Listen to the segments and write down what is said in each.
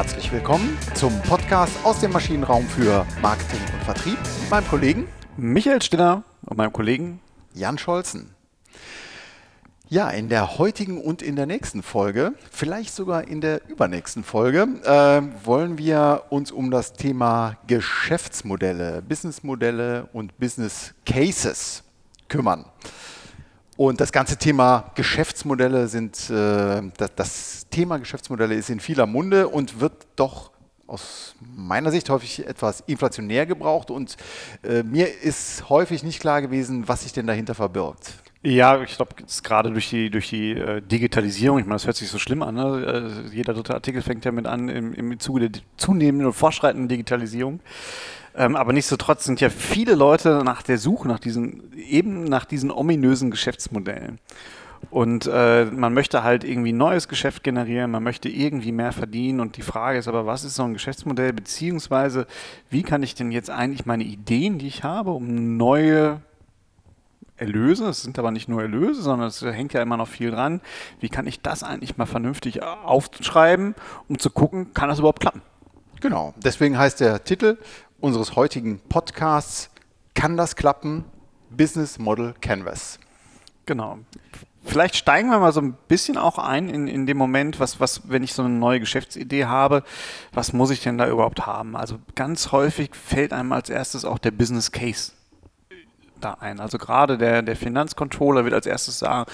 herzlich willkommen zum Podcast aus dem Maschinenraum für Marketing und Vertrieb mit meinem Kollegen Michael Stiller und meinem Kollegen Jan Scholzen. Ja, in der heutigen und in der nächsten Folge, vielleicht sogar in der übernächsten Folge, äh, wollen wir uns um das Thema Geschäftsmodelle, Businessmodelle und Business Cases kümmern. Und das ganze Thema Geschäftsmodelle sind, äh, das, das Thema Geschäftsmodelle ist in vieler Munde und wird doch aus meiner Sicht häufig etwas inflationär gebraucht und äh, mir ist häufig nicht klar gewesen, was sich denn dahinter verbirgt. Ja, ich glaube, gerade durch die, durch die äh, Digitalisierung, ich meine, das hört sich so schlimm an, ne? äh, jeder dritte Artikel fängt ja mit an im, im Zuge der zunehmenden und fortschreitenden Digitalisierung. Ähm, aber nichtsdestotrotz sind ja viele Leute nach der Suche nach diesen, eben nach diesen ominösen Geschäftsmodellen. Und äh, man möchte halt irgendwie neues Geschäft generieren, man möchte irgendwie mehr verdienen. Und die Frage ist aber, was ist so ein Geschäftsmodell, beziehungsweise wie kann ich denn jetzt eigentlich meine Ideen, die ich habe, um neue Erlöse, es sind aber nicht nur Erlöse, sondern es hängt ja immer noch viel dran. Wie kann ich das eigentlich mal vernünftig aufschreiben, um zu gucken, kann das überhaupt klappen? Genau, deswegen heißt der Titel unseres heutigen Podcasts, kann das klappen? Business Model Canvas. Genau. Vielleicht steigen wir mal so ein bisschen auch ein in, in dem Moment, was, was, wenn ich so eine neue Geschäftsidee habe, was muss ich denn da überhaupt haben? Also ganz häufig fällt einem als erstes auch der Business Case da ein. Also gerade der, der Finanzcontroller wird als erstes sagen,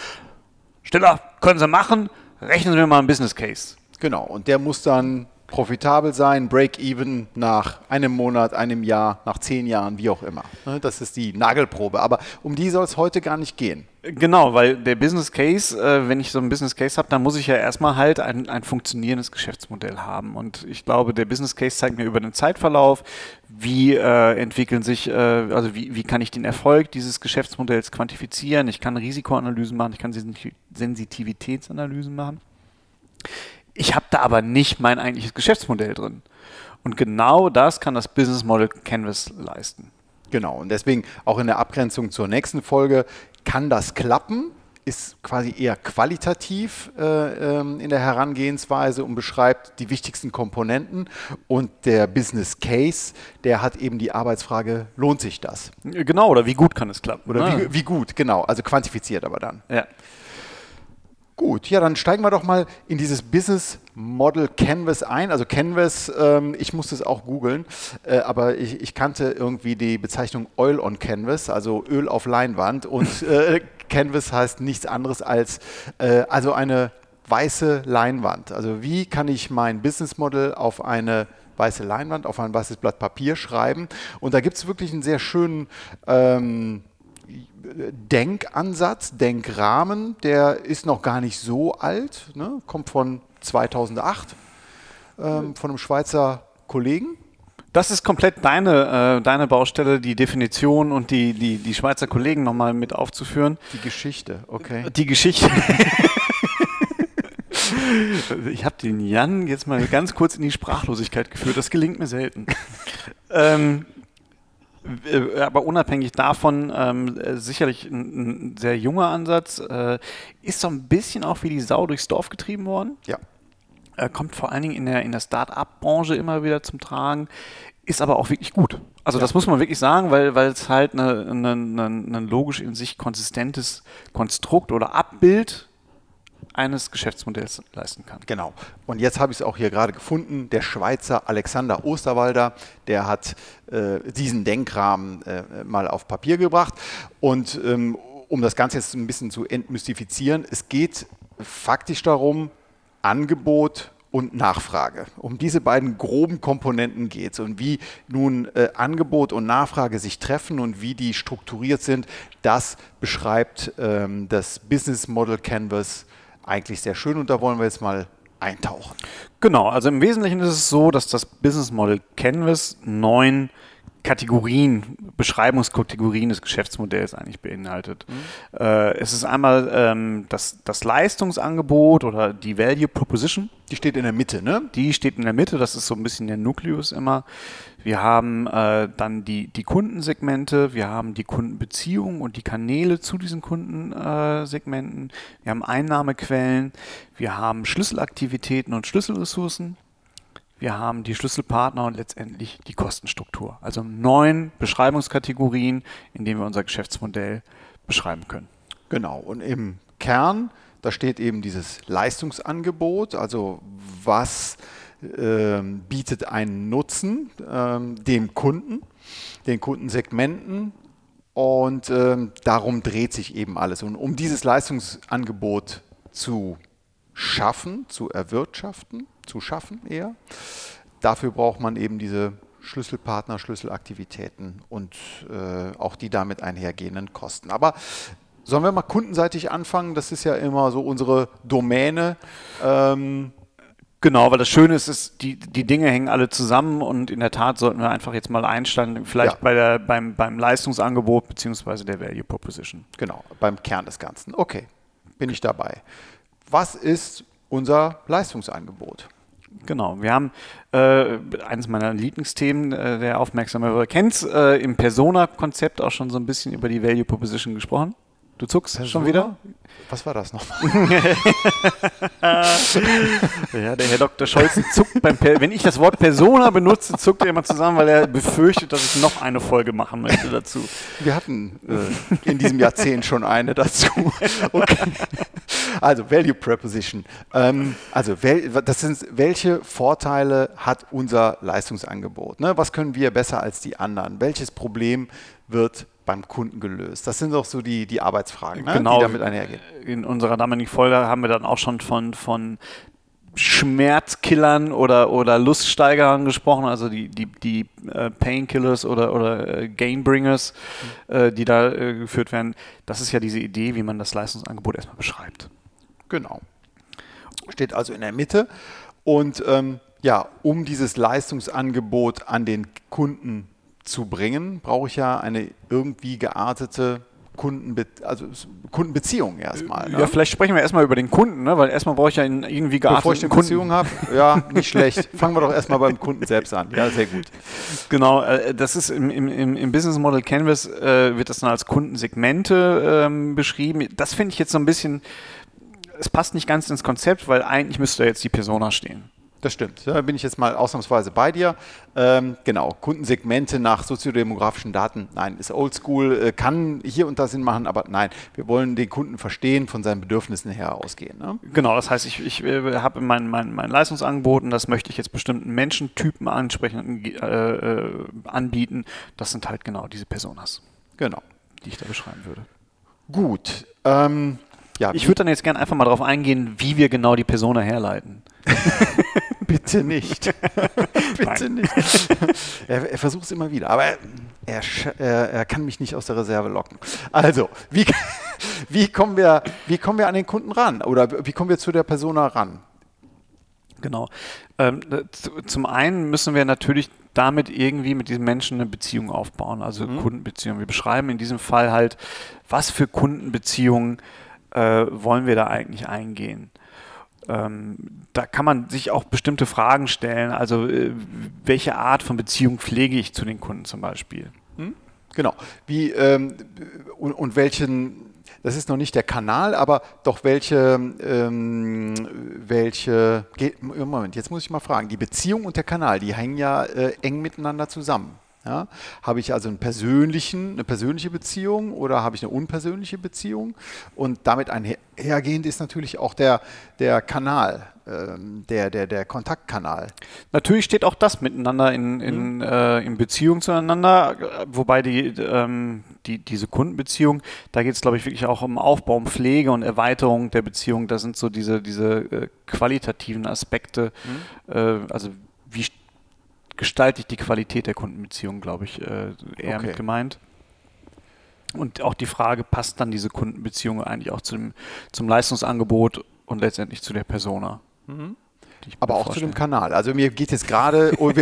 Stiller, können Sie machen, rechnen Sie mir mal einen Business Case. Genau, und der muss dann profitabel sein, Break-even nach einem Monat, einem Jahr, nach zehn Jahren, wie auch immer. Ne, das ist die Nagelprobe. Aber um die soll es heute gar nicht gehen. Genau, weil der Business Case, äh, wenn ich so ein Business Case habe, dann muss ich ja erstmal halt ein, ein funktionierendes Geschäftsmodell haben. Und ich glaube, der Business Case zeigt mir über den Zeitverlauf, wie äh, entwickeln sich, äh, also wie, wie kann ich den Erfolg dieses Geschäftsmodells quantifizieren. Ich kann Risikoanalysen machen, ich kann Sensitivitätsanalysen machen. Ich habe da aber nicht mein eigentliches Geschäftsmodell drin. Und genau das kann das Business Model Canvas leisten. Genau, und deswegen auch in der Abgrenzung zur nächsten Folge kann das klappen, ist quasi eher qualitativ äh, ähm, in der Herangehensweise und beschreibt die wichtigsten Komponenten. Und der Business Case, der hat eben die Arbeitsfrage, lohnt sich das? Genau, oder wie gut kann es klappen? Oder ah. wie, wie gut, genau, also quantifiziert aber dann. Ja. Gut, ja, dann steigen wir doch mal in dieses Business Model Canvas ein. Also Canvas, ähm, ich musste es auch googeln, äh, aber ich, ich, kannte irgendwie die Bezeichnung Oil on Canvas, also Öl auf Leinwand. Und äh, Canvas heißt nichts anderes als äh, also eine weiße Leinwand. Also wie kann ich mein Business Model auf eine weiße Leinwand, auf ein weißes Blatt Papier schreiben? Und da gibt es wirklich einen sehr schönen ähm, Denkansatz, Denkrahmen, der ist noch gar nicht so alt, ne? kommt von 2008 ähm, von einem Schweizer Kollegen. Das ist komplett deine, äh, deine Baustelle, die Definition und die, die, die Schweizer Kollegen nochmal mit aufzuführen. Die Geschichte, okay. Die Geschichte. ich habe den Jan jetzt mal ganz kurz in die Sprachlosigkeit geführt. Das gelingt mir selten. ähm, äh, aber unabhängig davon, ähm, sicherlich ein, ein, sehr junger Ansatz, äh, ist so ein bisschen auch wie die Sau durchs Dorf getrieben worden. Ja. Äh, kommt vor allen Dingen in der, in der Start-up-Branche immer wieder zum Tragen, ist aber auch wirklich gut. Also ja. das muss man wirklich sagen, weil, weil es halt ein logisch in sich konsistentes Konstrukt oder Abbild eines Geschäftsmodells leisten kann. Genau. Und jetzt habe ich es auch hier gerade gefunden. Der Schweizer Alexander Osterwalder, der hat äh, diesen Denkrahmen äh, mal auf Papier gebracht. Und ähm, um das Ganze jetzt ein bisschen zu entmystifizieren, es geht faktisch darum, Angebot und Nachfrage. Um diese beiden groben Komponenten geht es. Und wie nun äh, Angebot und Nachfrage sich treffen und wie die strukturiert sind, das beschreibt ähm, das Business Model Canvas eigentlich sehr schön und da wollen wir jetzt mal eintauchen. Genau, also im Wesentlichen ist es so, dass das Business Model Canvas neun Kategorien, Beschreibungskategorien des Geschäftsmodells eigentlich beinhaltet. Mhm. Äh, es ist einmal ähm, das, das Leistungsangebot oder die Value Proposition. Die steht in der Mitte, ne? Die steht in der Mitte, das ist so ein bisschen der Nukleus immer. Wir haben äh, dann die, die Kundensegmente, wir haben die Kundenbeziehungen und die Kanäle zu diesen Kundensegmenten, wir haben Einnahmequellen, wir haben Schlüsselaktivitäten und Schlüsselressourcen, wir haben die Schlüsselpartner und letztendlich die Kostenstruktur. Also neun Beschreibungskategorien, in denen wir unser Geschäftsmodell beschreiben können. Genau, und im Kern, da steht eben dieses Leistungsangebot, also was ähm, bietet einen Nutzen ähm, dem Kunden, den Kundensegmenten und ähm, darum dreht sich eben alles. Und um dieses Leistungsangebot zu schaffen, zu erwirtschaften, zu schaffen eher, dafür braucht man eben diese Schlüsselpartner, Schlüsselaktivitäten und äh, auch die damit einhergehenden Kosten. Aber sollen wir mal kundenseitig anfangen? Das ist ja immer so unsere Domäne. Ähm, Genau, weil das Schöne ist, ist die, die Dinge hängen alle zusammen und in der Tat sollten wir einfach jetzt mal einsteigen, vielleicht ja. bei der, beim, beim Leistungsangebot bzw. der Value Proposition. Genau, beim Kern des Ganzen. Okay, bin ich dabei. Was ist unser Leistungsangebot? Genau, wir haben äh, eines meiner Lieblingsthemen, äh, der aufmerksame kennt äh, im Persona-Konzept auch schon so ein bisschen über die Value Proposition gesprochen. Du zuckst Persona? schon wieder? Was war das noch? ja, der Herr Dr. Scholz zuckt beim per Wenn ich das Wort Persona benutze, zuckt er immer zusammen, weil er befürchtet, dass ich noch eine Folge machen möchte dazu. Wir hatten äh, in diesem Jahrzehnt schon eine dazu. Okay. Also Value Preposition. Ähm, also das sind welche Vorteile hat unser Leistungsangebot? Ne? Was können wir besser als die anderen? Welches Problem wird beim Kunden gelöst? Das sind doch so die, die Arbeitsfragen, ne? genau. die damit einhergehen. In unserer damaligen Folge haben wir dann auch schon von, von Schmerzkillern oder, oder Luststeigerern gesprochen, also die, die, die äh, Painkillers oder, oder äh, Gainbringers, mhm. äh, die da geführt werden. Das ist ja diese Idee, wie man das Leistungsangebot erstmal beschreibt. Genau. Steht also in der Mitte. Und ähm, ja, um dieses Leistungsangebot an den Kunden zu bringen, brauche ich ja eine irgendwie geartete Kundenbe also Kundenbeziehung erstmal. Ne? Ja, vielleicht sprechen wir erstmal über den Kunden, ne? weil erstmal brauche ich ja einen irgendwie gearteten Bevor ich eine Kunden. Beziehung habe, ja, nicht schlecht. Fangen wir doch erstmal beim Kunden selbst an. Ja, sehr gut. Genau, äh, das ist im, im, im Business Model Canvas äh, wird das dann als Kundensegmente ähm, beschrieben. Das finde ich jetzt so ein bisschen, es passt nicht ganz ins Konzept, weil eigentlich müsste jetzt die Persona stehen. Das stimmt. Da bin ich jetzt mal ausnahmsweise bei dir. Ähm, genau, Kundensegmente nach soziodemografischen Daten, nein, ist oldschool, äh, kann hier und da Sinn machen, aber nein, wir wollen den Kunden verstehen, von seinen Bedürfnissen her ausgehen. Ne? Genau, das heißt, ich, ich äh, habe mein, mein, mein Leistungsangebot und das möchte ich jetzt bestimmten Menschentypen ansprechen, äh, äh, anbieten. Das sind halt genau diese Personas. Genau. Die ich da beschreiben würde. Gut. Ähm, ja, ich würde dann jetzt gerne einfach mal darauf eingehen, wie wir genau die Persona herleiten. Bitte nicht. Bitte nicht. er, er versucht es immer wieder, aber er, er, er, kann mich nicht aus der Reserve locken. Also, wie, wie, kommen wir, wie kommen wir an den Kunden ran? Oder wie kommen wir zu der Persona ran? Genau. Ähm, zum einen müssen wir natürlich damit irgendwie mit diesem Menschen eine Beziehung aufbauen, also mhm. Kundenbeziehung. Wir beschreiben in diesem Fall halt, was für Kundenbeziehungen äh, wollen wir da eigentlich eingehen. Ähm, da kann man sich auch bestimmte Fragen stellen. Also äh, welche Art von Beziehung pflege ich zu den Kunden zum Beispiel? Hm? Genau. Wie ähm, und, und, welchen, das ist noch nicht der Kanal, aber doch welche, ähm, welche, Moment, jetzt muss ich mal fragen, die Beziehung und der Kanal, die hängen ja äh, eng miteinander zusammen. Ja? Habe ich also einen persönlichen, eine persönliche Beziehung oder habe ich eine unpersönliche Beziehung? Und damit einhergehend ist natürlich auch der, der Kanal, ähm, der, der, der Kontaktkanal. Natürlich steht auch das miteinander in, in, mhm. äh, in Beziehung zueinander, wobei die, ähm, die, diese Kundenbeziehung, da geht es, glaube ich, wirklich auch um Aufbau, um Pflege und Erweiterung der Beziehung. Das sind so diese, diese äh, qualitativen Aspekte. Mhm. Äh, also wie gestalte ich die Qualität der Kundenbeziehung, glaube ich, äh, eher okay. mit gemeint. Und auch die Frage, passt dann diese Kundenbeziehung eigentlich auch zum, zum Leistungsangebot und letztendlich zu der Persona? Mhm. Aber auch vorstellen. zu dem Kanal. Also mir geht jetzt gerade, oh,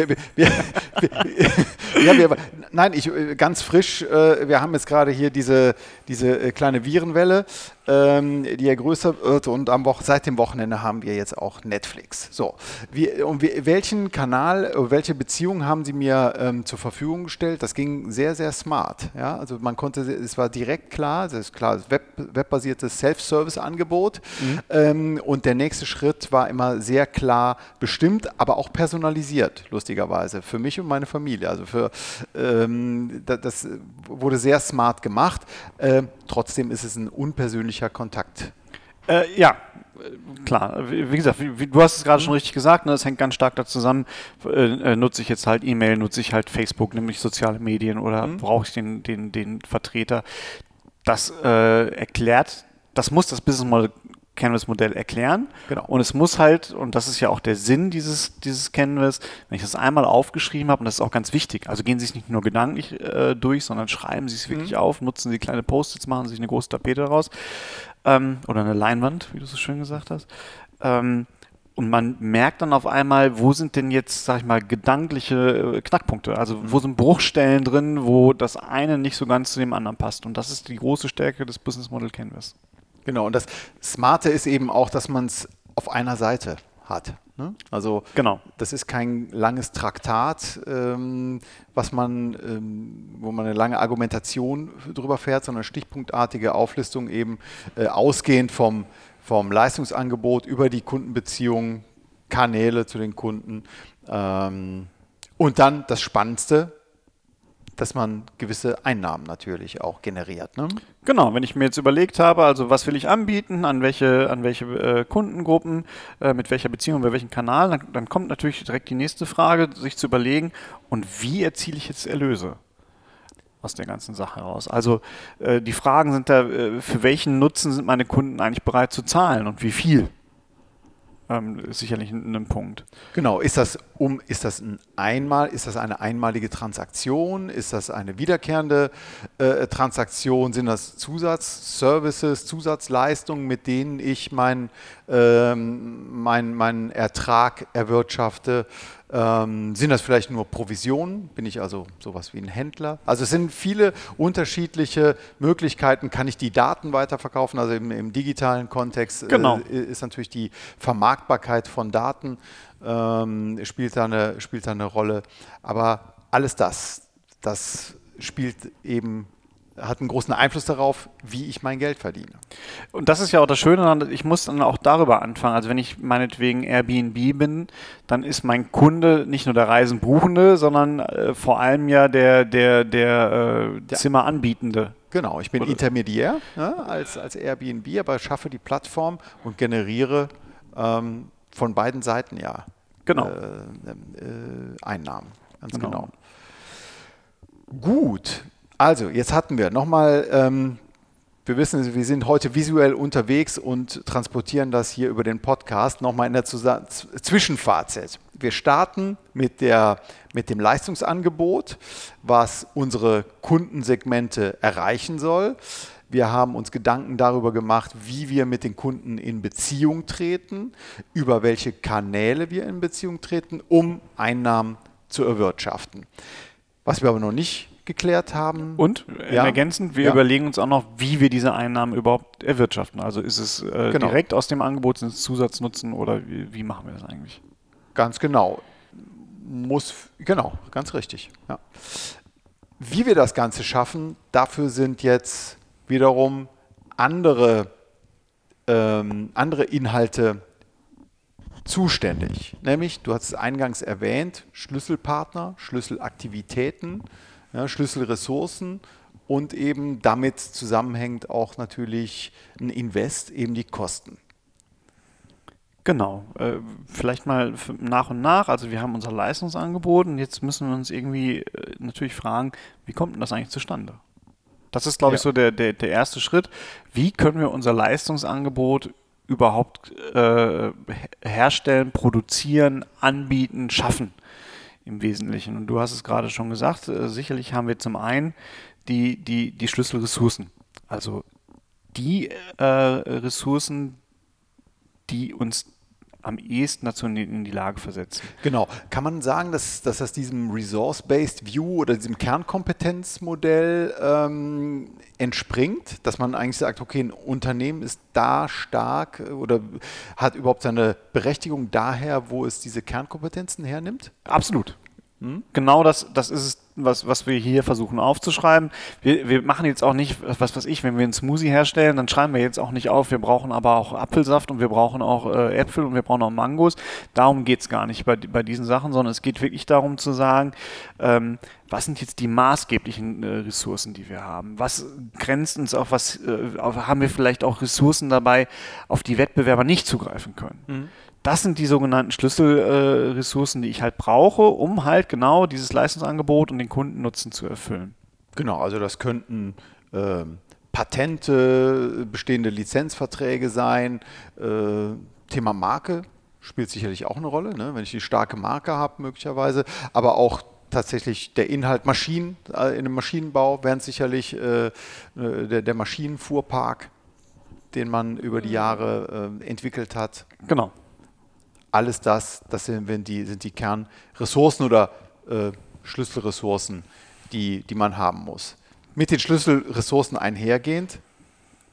nein, ich ganz frisch, äh, wir haben jetzt gerade hier diese, diese äh, kleine Virenwelle ähm, die ja größer wird und am Wo seit dem Wochenende haben wir jetzt auch Netflix. So, wie, und wie, welchen Kanal, welche Beziehung haben Sie mir ähm, zur Verfügung gestellt? Das ging sehr, sehr smart. Ja? Also man konnte, es war direkt klar, das ist klar, das Web, webbasiertes Self-Service-Angebot mhm. ähm, und der nächste Schritt war immer sehr klar bestimmt, aber auch personalisiert, lustigerweise, für mich und meine Familie. Also für, ähm, das wurde sehr smart gemacht. Äh, trotzdem ist es ein unpersönlicher Kontakt. Äh, ja, klar. Wie, wie gesagt, wie, du hast es gerade schon richtig gesagt, ne, das hängt ganz stark da zusammen. Äh, äh, nutze ich jetzt halt E-Mail, nutze ich halt Facebook, nämlich soziale Medien oder mhm. brauche ich den, den, den Vertreter? Das äh, erklärt, das muss das Business Model Canvas-Modell erklären. Genau. Und es muss halt, und das ist ja auch der Sinn dieses, dieses Canvas, wenn ich das einmal aufgeschrieben habe, und das ist auch ganz wichtig, also gehen Sie es nicht nur gedanklich äh, durch, sondern schreiben Sie es wirklich mhm. auf, nutzen Sie kleine Post-its, machen Sie sich eine große Tapete daraus ähm, oder eine Leinwand, wie du so schön gesagt hast. Ähm, und man merkt dann auf einmal, wo sind denn jetzt, sag ich mal, gedankliche äh, Knackpunkte? Also wo mhm. sind Bruchstellen drin, wo das eine nicht so ganz zu dem anderen passt? Und das ist die große Stärke des Business Model Canvas. Genau, und das Smarte ist eben auch, dass man es auf einer Seite hat. Ne? Also genau. das ist kein langes Traktat, ähm, was man, ähm, wo man eine lange Argumentation drüber fährt, sondern stichpunktartige Auflistung eben äh, ausgehend vom, vom Leistungsangebot über die Kundenbeziehungen, Kanäle zu den Kunden. Ähm, und dann das Spannendste, dass man gewisse Einnahmen natürlich auch generiert. Ne? Genau, wenn ich mir jetzt überlegt habe, also was will ich anbieten, an welche, an welche äh, Kundengruppen, äh, mit welcher Beziehung, bei welchem Kanal, dann, dann, kommt natürlich direkt die nächste Frage, sich zu überlegen, und wie erziele ich jetzt Erlöse? aus der ganzen Sache heraus. Also äh, die Fragen sind da, äh, für welchen Nutzen sind meine Kunden eigentlich bereit zu zahlen und wie viel? Ähm, sicherlich ein, ein, Punkt. Genau, ist das um, ist das ein einmal, ist das eine einmalige Transaktion? Ist das eine wiederkehrende äh, Transaktion? Sind das Zusatzservices, Zusatzleistungen, mit denen ich meinen ähm, mein, mein Ertrag erwirtschafte? Ähm, sind das vielleicht nur Provisionen? Bin ich also sowas wie ein Händler? Also es sind viele unterschiedliche Möglichkeiten. Kann ich die Daten weiterverkaufen? Also im, im digitalen Kontext äh, genau. äh, ist natürlich die Vermarktbarkeit von Daten ähm, spielt, da eine, spielt da eine Rolle. Aber alles das, das spielt eben hat einen großen Einfluss darauf, wie ich mein Geld verdiene. Und das ist ja auch das Schöne, ich muss dann auch darüber anfangen. Also wenn ich meinetwegen Airbnb bin, dann ist mein Kunde nicht nur der Reisenbuchende, sondern äh, vor allem ja der, der, der äh. Zimmeranbietende. Genau, ich bin Oder? Intermediär ja, als, als Airbnb, aber schaffe die Plattform und generiere ähm, von beiden Seiten ja genau. Äh, äh Einnahmen. Ganz genau. genau. Gut, also, jetzt hatten wir nochmal, ähm, wir wissen, wir sind heute visuell unterwegs und transportieren das hier über den Podcast nochmal in der Zusa Zwischenfazit. Wir starten mit, der, mit dem Leistungsangebot, was unsere Kundensegmente erreichen soll. Wir haben uns Gedanken darüber gemacht, wie wir mit den Kunden in Beziehung treten, über welche Kanäle wir in Beziehung treten, um Einnahmen zu erwirtschaften. Was wir aber noch nicht geklärt haben. Und ja. ergänzend, wir ja. überlegen uns auch noch, wie wir diese Einnahmen überhaupt erwirtschaften. Also ist es äh, genau. direkt aus dem Angebot, sind es Zusatznutzen oder wie, wie, machen wir das eigentlich? Ganz genau. Muss, genau, ganz richtig. Ja. Wie wir das Ganze schaffen, dafür sind jetzt wiederum andere, ähm, andere Inhalte zuständig. Nämlich, du hast es eingangs erwähnt, Schlüsselpartner, Schlüsselaktivitäten ja, Schlüsselressourcen und eben damit zusammenhängt auch natürlich ein Invest, eben die Kosten. Genau, äh, vielleicht mal nach und nach. Also wir haben unser Leistungsangebot und jetzt müssen wir uns irgendwie äh, natürlich fragen, wie kommt denn das eigentlich zustande? Das ist, glaube ja. ich, so der, der, der erste Schritt. Wie können wir unser Leistungsangebot überhaupt äh, herstellen, produzieren, anbieten, schaffen? Im Wesentlichen. Und du hast es gerade schon gesagt, äh, sicherlich haben wir zum einen die, die, die Schlüsselressourcen. Also die äh, Ressourcen, die uns am ehesten dazu in die, Lage versetzen. Genau. Kann man sagen, dass, dass das diesem Resource-Based View oder diesem Kernkompetenzmodell ähm, entspringt, dass man eigentlich sagt, okay, ein Unternehmen ist da stark oder hat überhaupt seine Berechtigung daher, wo es diese Kernkompetenzen hernimmt? Absolut. Hm? Genau das, das ist es, was, was wir hier versuchen aufzuschreiben. Wir, wir machen jetzt auch nicht, was weiß ich, wenn wir einen Smoothie herstellen, dann schreiben wir jetzt auch nicht auf, wir brauchen aber auch Apfelsaft und wir brauchen auch äh, Äpfel und wir brauchen auch Mangos. Darum geht es gar nicht bei, bei diesen Sachen, sondern es geht wirklich darum zu sagen, ähm, was sind jetzt die maßgeblichen äh, Ressourcen, die wir haben? Was grenzt uns auf was, äh, auf, haben wir vielleicht auch Ressourcen dabei, auf die Wettbewerber nicht zugreifen können? Mhm. Das sind die sogenannten Schlüsselressourcen, äh, die ich halt brauche, um halt genau dieses Leistungsangebot und den Kundennutzen zu erfüllen. Genau, also das könnten äh, Patente, bestehende Lizenzverträge sein, äh, Thema Marke spielt sicherlich auch eine Rolle, ne? wenn ich die starke Marke habe möglicherweise, aber auch tatsächlich der Inhalt Maschinen, äh, in einem Maschinenbau wären sicherlich äh, äh, der, der, Maschinenfuhrpark, den man über die Jahre äh, entwickelt hat. Genau alles das, das sind die, sind die Kernressourcen oder äh, Schlüsselressourcen, die, die man haben muss. Mit den Schlüsselressourcen einhergehend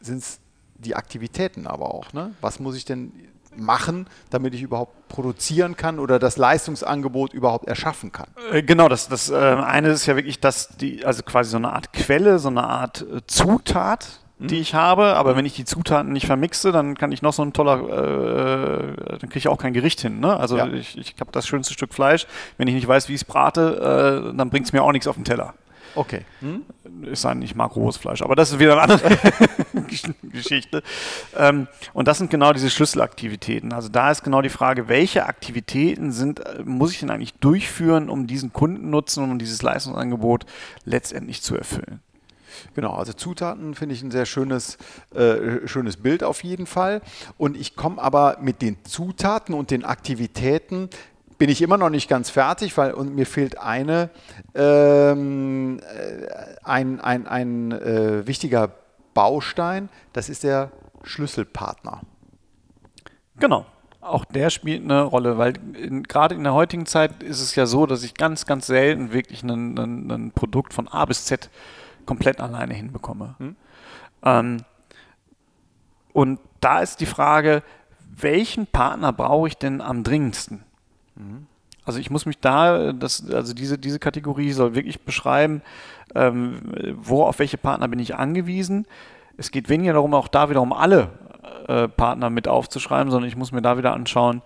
sind es die Aktivitäten aber auch. Ne? Was muss ich denn machen, damit ich überhaupt produzieren kann oder das Leistungsangebot überhaupt erschaffen kann. Äh, genau, das, das äh, eine ist ja wirklich, dass die, also quasi so eine Art Quelle, so eine Art äh, Zutat, die ich habe, aber wenn ich die Zutaten nicht vermixe, dann kann ich noch so ein toller, äh, dann kriege ich auch kein Gericht hin. Ne? Also ja. ich, ich habe das schönste Stück Fleisch, wenn ich nicht weiß, wie ich es brate, äh, dann bringt es mir auch nichts auf den Teller. Okay. Hm? Ist ein, ich mag rohes Fleisch, aber das ist wieder eine andere Geschichte. Ähm, und das sind genau diese Schlüsselaktivitäten. Also da ist genau die Frage, welche Aktivitäten sind, äh, muss ich denn eigentlich durchführen, um diesen Kundennutzen und um dieses Leistungsangebot letztendlich zu erfüllen? Genau, also Zutaten finde ich ein sehr schönes, äh, schönes Bild auf jeden Fall. Und ich komme aber mit den Zutaten und den Aktivitäten bin ich immer noch nicht ganz fertig, weil und mir fehlt eine, ähm, äh, ein, ein, ein äh, wichtiger Baustein, das ist der Schlüsselpartner. Genau. Auch der spielt eine Rolle, weil gerade in der heutigen Zeit ist es ja so, dass ich ganz, ganz selten wirklich ein, Produkt von A bis Z komplett alleine hinbekomme. Hm? Ähm, und da ist die Frage, welchen Partner brauche ich denn am dringendsten? Mhm. Also ich muss mich da, das, also diese, diese Kategorie soll wirklich beschreiben, ähm, wo auf welche Partner bin ich angewiesen. Es geht weniger darum, auch da wiederum alle äh, Partner mit aufzuschreiben, sondern ich muss mir da wieder anschauen,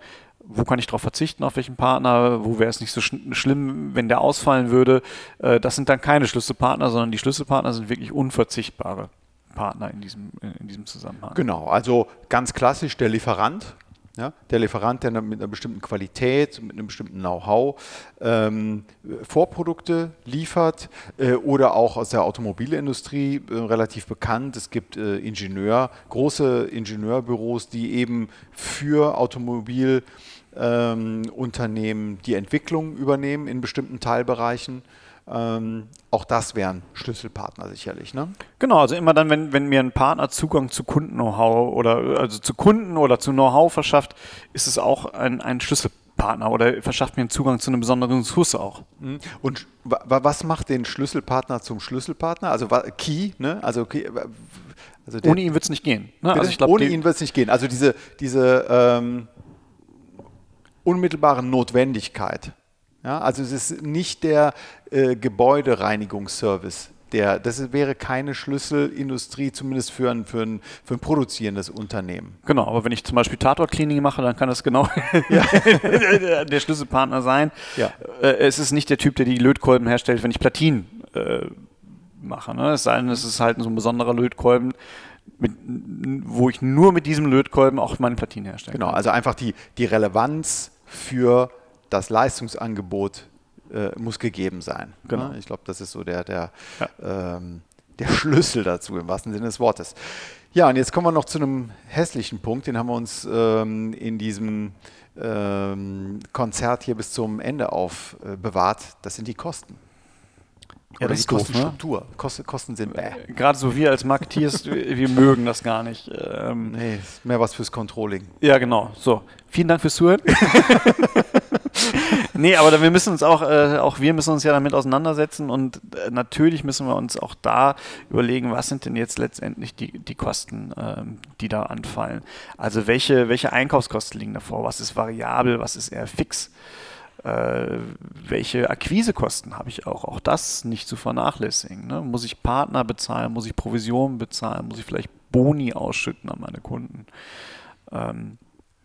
wo kann ich darauf verzichten, auf welchen Partner, wo wäre es nicht so sch schlimm, wenn der ausfallen würde. Äh, das sind dann keine Schlüsselpartner, sondern die Schlüsselpartner sind wirklich unverzichtbare Partner in diesem, in diesem Zusammenhang. Genau, also ganz klassisch der Lieferant. Ja, der Lieferant, der mit einer bestimmten Qualität, mit einem bestimmten Know-how ähm, Vorprodukte liefert äh, oder auch aus der Automobilindustrie äh, relativ bekannt. Es gibt äh, Ingenieur, große Ingenieurbüros, die eben für Automobil ähm, Unternehmen die Entwicklung übernehmen in bestimmten Teilbereichen. Ähm, auch das wären Schlüsselpartner sicherlich. Ne? Genau, also immer dann, wenn, wenn mir ein Partner Zugang zu Kunden-Know-how oder also zu Kunden oder zu Know-how verschafft, ist es auch ein, ein Schlüsselpartner oder verschafft mir einen Zugang zu einer besonderen Ressource auch. Mhm. Und was macht den Schlüsselpartner zum Schlüsselpartner? Also Key, ne? Also, Key, also Ohne ihn wird es nicht gehen. Ne? Also glaub, Ohne ihn wird es nicht gehen. Also diese, diese ähm, unmittelbare Notwendigkeit. Ja, also es ist nicht der äh, Gebäudereinigungsservice. Der, das wäre keine Schlüsselindustrie, zumindest für ein, für, ein, für ein produzierendes Unternehmen. Genau, aber wenn ich zum Beispiel Tatort-Cleaning mache, dann kann das genau ja. der Schlüsselpartner sein. Ja. Äh, es ist nicht der Typ, der die Lötkolben herstellt, wenn ich Platinen äh, mache. Ne? Es sei denn, es ist halt so ein besonderer Lötkolben, mit, wo ich nur mit diesem Lötkolben auch meine Platinen herstelle. Genau, also einfach die, die Relevanz für das Leistungsangebot äh, muss gegeben sein. Genau. Ich glaube, das ist so der, der, ja. ähm, der Schlüssel dazu, im wahrsten Sinne des Wortes. Ja, und jetzt kommen wir noch zu einem hässlichen Punkt, den haben wir uns ähm, in diesem ähm, Konzert hier bis zum Ende aufbewahrt. Äh, das sind die Kosten. Oder das die ist doof, ne? Kostenstruktur. Kosten, Kosten sind bäh. Gerade so wir als Marketeers, wir mögen das gar nicht. Ähm, Nee, ist mehr was fürs Controlling. Ja, genau. So, vielen Dank fürs Zuhören. nee, aber wir müssen uns auch, äh, auch wir müssen uns ja damit auseinandersetzen und äh, natürlich müssen wir uns auch da überlegen, was sind denn jetzt letztendlich die, die Kosten, ähm, die da anfallen. Also welche, welche Einkaufskosten liegen davor? Was ist variabel, was ist eher fix? Äh, welche Akquisekosten habe ich auch? Auch das nicht zu vernachlässigen. Ne? Muss ich Partner bezahlen? Muss ich Provisionen bezahlen? Muss ich vielleicht Boni ausschütten an meine Kunden? Ähm,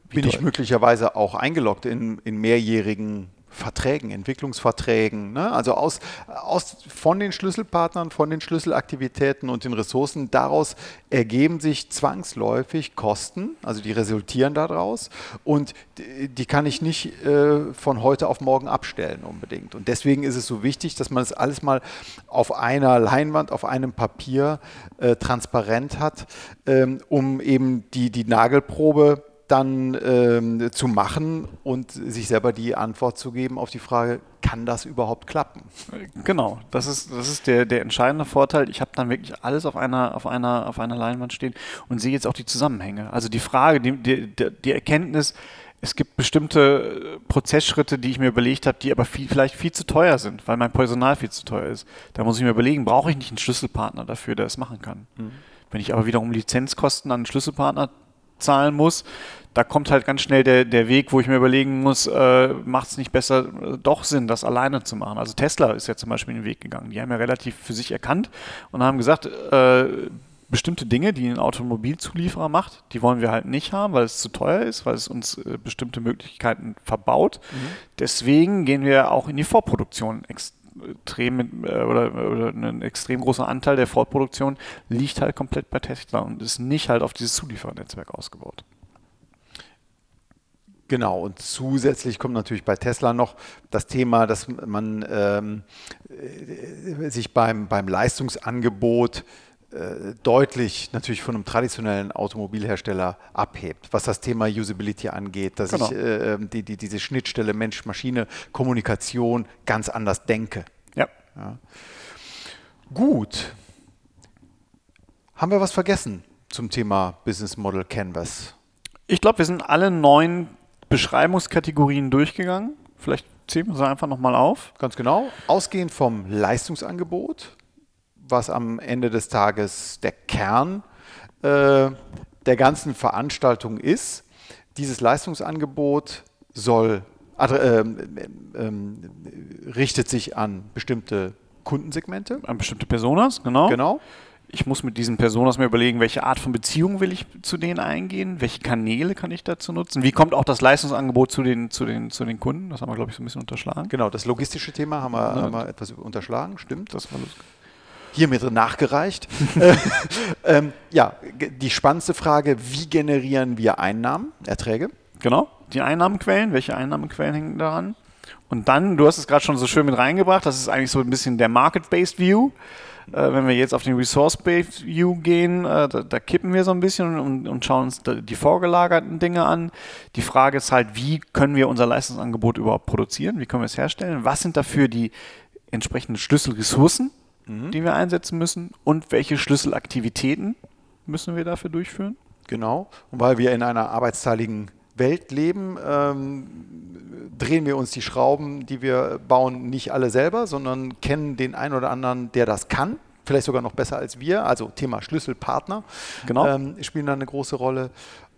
Bin ich teuer- möglicherweise auch eingeloggt in, in mehrjährigen Verträgen, Entwicklungsverträgen. Ne? Also aus, aus, von den Schlüsselpartnern, von den Schlüsselaktivitäten und den Ressourcen, daraus ergeben sich zwangsläufig Kosten, also die resultieren daraus und die, die kann ich nicht äh, von heute auf morgen abstellen unbedingt. Und deswegen ist es so wichtig, dass man es alles mal auf einer Leinwand, auf einem Papier äh, transparent hat, ähm, um eben die, die Nagelprobe dann ähm, zu machen und sich selber die Antwort zu geben auf die Frage, kann das überhaupt klappen? Genau, das ist, das ist der, der entscheidende Vorteil. Ich habe dann wirklich alles auf einer, auf, einer, auf einer Leinwand stehen und sehe jetzt auch die Zusammenhänge. Also die Frage, die, die, die- Erkenntnis, es gibt bestimmte äh, Prozessschritte, die ich mir überlegt habe, die aber viel, vielleicht viel zu teuer sind, weil mein Personal viel zu teuer ist. Da muss ich mir überlegen, brauche ich nicht einen Schlüsselpartner dafür, der das machen kann. Wenn ich aber wiederum Lizenzkosten an einen Schlüsselpartner zahlen muss, da kommt halt ganz schnell der, der Weg, wo ich mir überlegen muss, äh, macht es nicht besser, äh, doch Sinn, das alleine zu machen. Also Tesla ist ja zum Beispiel den Weg gegangen. Die haben ja relativ für sich erkannt und haben gesagt, äh, bestimmte Dinge, die ein Automobilzulieferer macht, die wollen wir halt nicht haben, weil es zu teuer ist, weil es uns äh, bestimmte Möglichkeiten verbaut. Deswegen gehen wir auch in die Vorproduktion extrem mit, äh, oder, oder ein extrem großer Anteil der Vorproduktion liegt halt komplett bei Tesla und ist nicht halt auf dieses Zulieferernetzwerk ausgebaut. Genau, und zusätzlich kommt natürlich bei Tesla noch das Thema, dass man ähm, äh, sich beim, beim Leistungsangebot deutlich natürlich von einem traditionellen Automobilhersteller abhebt, was das Thema Usability angeht, dass Genau. ich äh, die, die, diese Schnittstelle Mensch-Maschine-Kommunikation ganz anders denke. Ja. Gut. Haben wir was vergessen zum Thema Business Model Canvas? Ich glaube, wir sind alle neun Beschreibungskategorien durchgegangen. Vielleicht zählen wir sie einfach nochmal auf. Ganz genau. Ausgehend vom Leistungsangebot, was am Ende des Tages der Kern äh, der ganzen Veranstaltung ist. Dieses Leistungsangebot soll, ähm, richtet sich an bestimmte Kundensegmente. An bestimmte Personas, genau. Genau. Ich muss mit diesen Personas mir überlegen, welche Art von Beziehung will ich zu denen eingehen, welche Kanäle kann ich dazu nutzen, wie kommt auch das Leistungsangebot zu den, zu den, zu den Kunden, das haben wir, glaube ich, so ein bisschen unterschlagen. Genau, das logistische Thema haben wir, Ja. haben wir etwas unterschlagen, stimmt. Das war los. Hiermit nachgereicht. Äh, ähm, ja, die spannendste Frage, wie generieren wir Einnahmen, Erträge? Genau, die Einnahmenquellen, welche Einnahmenquellen hängen daran? Und dann, du hast es gerade schon so schön mit reingebracht, das ist eigentlich so ein bisschen der Market-Based View. Äh, wenn wir jetzt auf den Resource-Based View gehen, äh, da, da kippen wir so ein bisschen und, und schauen uns die vorgelagerten Dinge an. Die Frage ist halt, wie können wir unser Leistungsangebot überhaupt produzieren? Wie können wir es herstellen? Was sind dafür die entsprechenden Schlüsselressourcen, die wir einsetzen müssen? Und welche Schlüsselaktivitäten müssen wir dafür durchführen? Genau. Und weil wir in einer arbeitsteiligen Welt leben, ähm, drehen wir uns die Schrauben, die wir bauen, nicht alle selber, sondern kennen den einen oder anderen, der das kann. Vielleicht sogar noch besser als wir. Also Thema Schlüsselpartner Genau. ähm, spielen da eine große Rolle.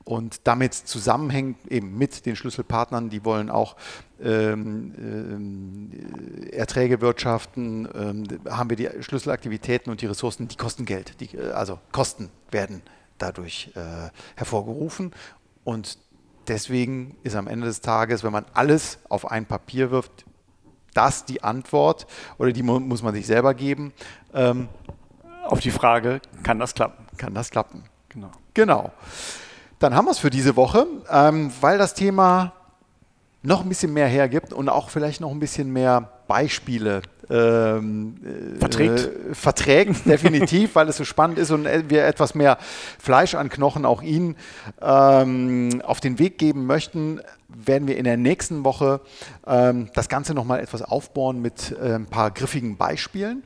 Und damit zusammenhängt eben mit den Schlüsselpartnern, die wollen auch ähm, ähm, Erträge wirtschaften, ähm, haben wir die Schlüsselaktivitäten und die Ressourcen, die kosten Geld. Die, äh, also Kosten werden dadurch äh, hervorgerufen. Und deswegen ist am Ende des Tages, wenn man alles auf ein Papier wirft, das die Antwort oder die mu muss man sich selber geben, ähm, Auf die Frage, kann das klappen? kann das klappen. Genau. Genau. Dann haben wir es für diese Woche, ähm, weil das Thema noch ein bisschen mehr hergibt und auch vielleicht noch ein bisschen mehr Beispiele ähm, verträgt. Äh, verträgt, definitiv, weil es so spannend ist und wir etwas mehr Fleisch an Knochen auch Ihnen ähm, auf den Weg geben möchten, werden wir in der nächsten Woche ähm, das Ganze nochmal etwas aufbauen mit äh, ein paar griffigen Beispielen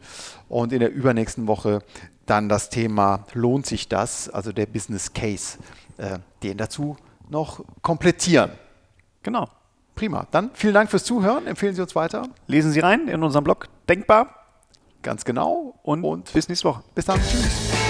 und in der übernächsten Woche dann das Thema lohnt sich das, also der Business Case, äh, den dazu noch komplettieren. Genau. Prima. Dann vielen Dank fürs Zuhören. Empfehlen Sie uns weiter. Lesen Sie rein in unserem Blog Denkbar. Ganz genau. Und, und bis nächste Woche. Bis dann. Tschüss.